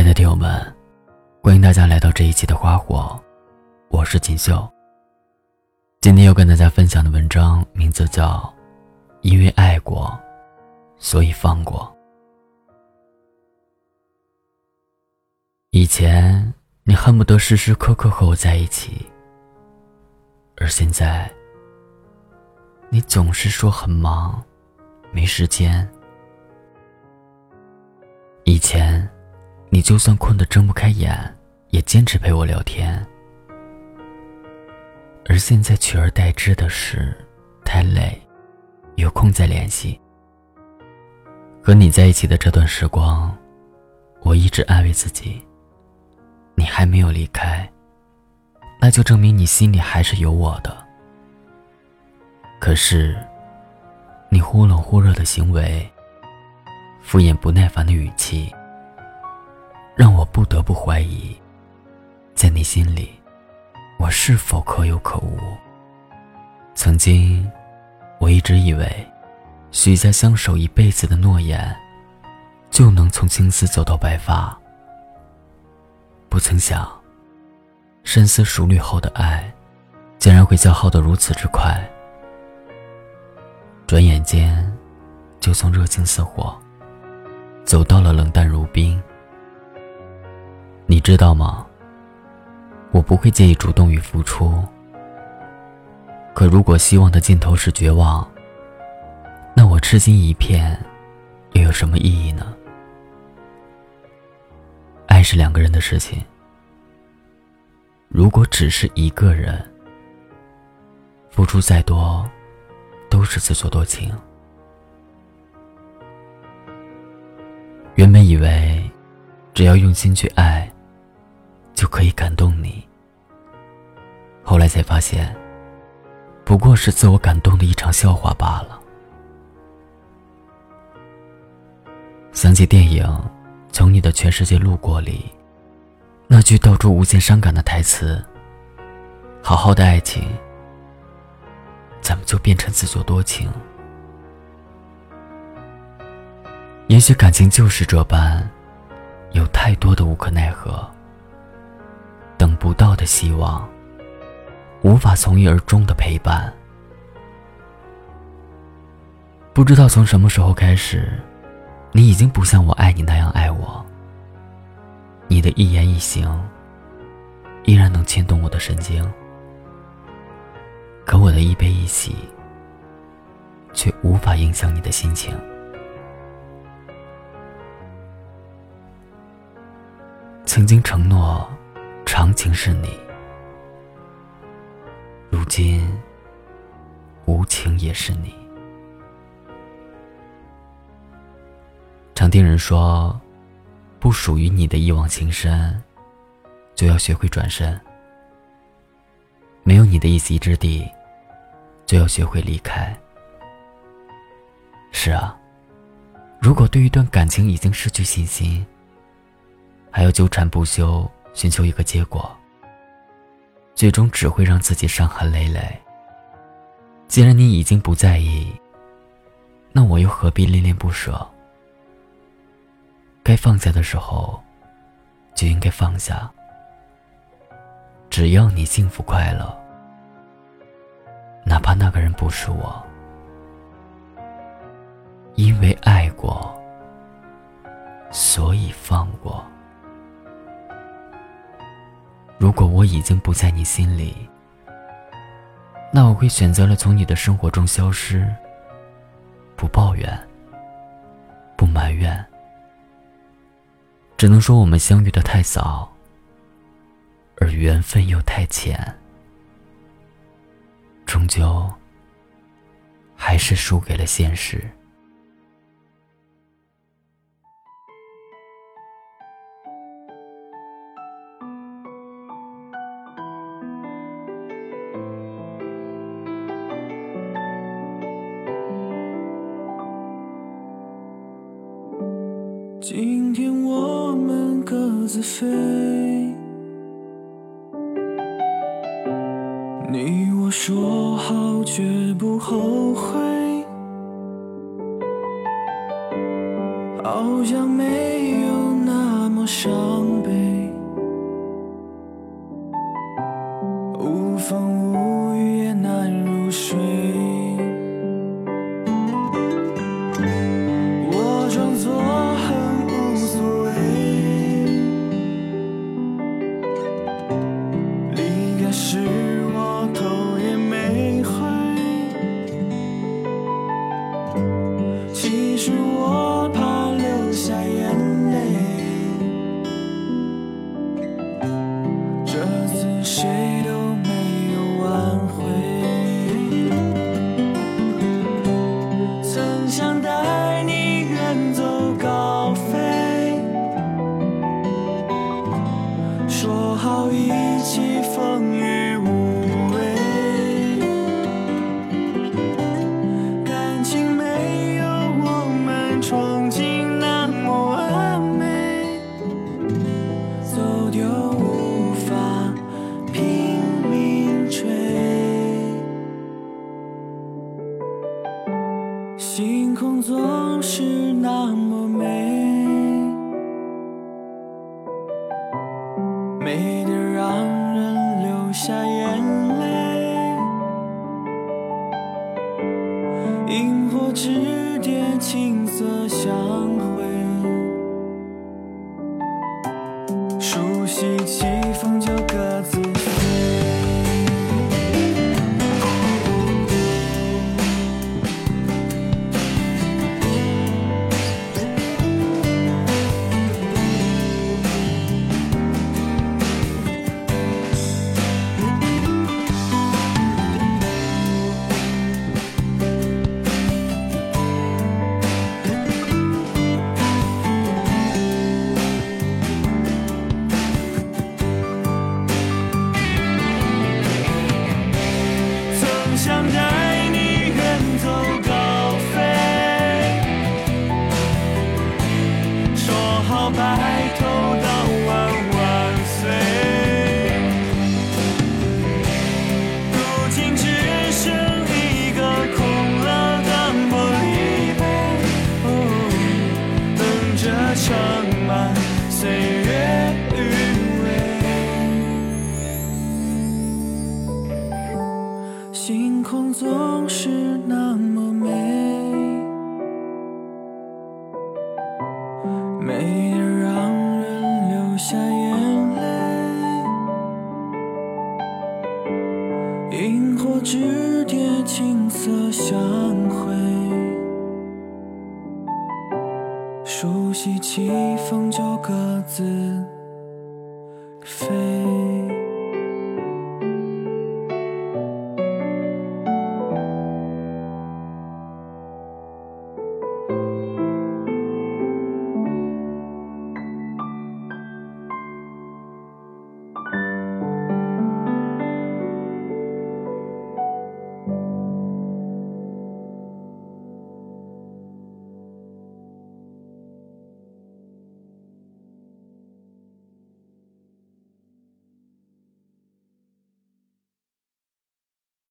亲爱的听友们，欢迎大家来到这一期的花火，我是锦绣。今天要跟大家分享的文章名字叫《因为爱过，所以放过》。以前你恨不得时时刻刻和我在一起，而现在你总是说很忙，没时间。以前。你就算困得睁不开眼，也坚持陪我聊天。而现在取而代之的是，太累，有空再联系。和你在一起的这段时光，我一直安慰自己，你还没有离开，那就证明你心里还是有我的。可是，你忽冷忽热的行为，敷衍不耐烦的语气。让我不得不怀疑，在你心里，我是否可有可无？曾经，我一直以为，许下相守一辈子的诺言，就能从青丝走到白发。不曾想，深思熟虑后的爱，竟然会消耗得如此之快。转眼间，就从热情似火，走到了冷淡如冰。你知道吗？我不会介意主动与付出。可如果希望的尽头是绝望，那我痴心一片，又有什么意义呢？爱是两个人的事情。如果只是一个人，付出再多，都是自作多情。原本以为，只要用心去爱。就可以感动你。后来才发现，不过是自我感动的一场笑话罢了。想起电影《从你的全世界路过》里那句道出无限伤感的台词：“好好的爱情，怎么就变成自作多情？”也许感情就是这般，有太多的无可奈何。等不到的希望，无法从一而终的陪伴。不知道从什么时候开始，你已经不像我爱你那样爱我。你的一言一行，依然能牵动我的神经，可我的一悲一喜，却无法影响你的心情。曾经承诺。长情是你，如今无情也是你。常听人说，不属于你的一往情深，就要学会转身；没有你的一席之地，就要学会离开。是啊，如果对一段感情已经失去信心，还要纠缠不休。寻求一个结果，最终只会让自己伤痕累累。既然你已经不在意，那我又何必恋恋不舍？该放下的时候，就应该放下。只要你幸福快乐，哪怕那个人不是我，因为爱过，所以放过。如果我已经不在你心里，那我会选择了从你的生活中消失。不抱怨，不埋怨，只能说我们相遇的太早，而缘分又太浅，终究还是输给了现实。今天我们各自飞，你我说好绝不后悔，好像没有。总是那么总是那么美，美得让人流下眼泪。萤火之蝶，青色相会，熟悉起风就各自。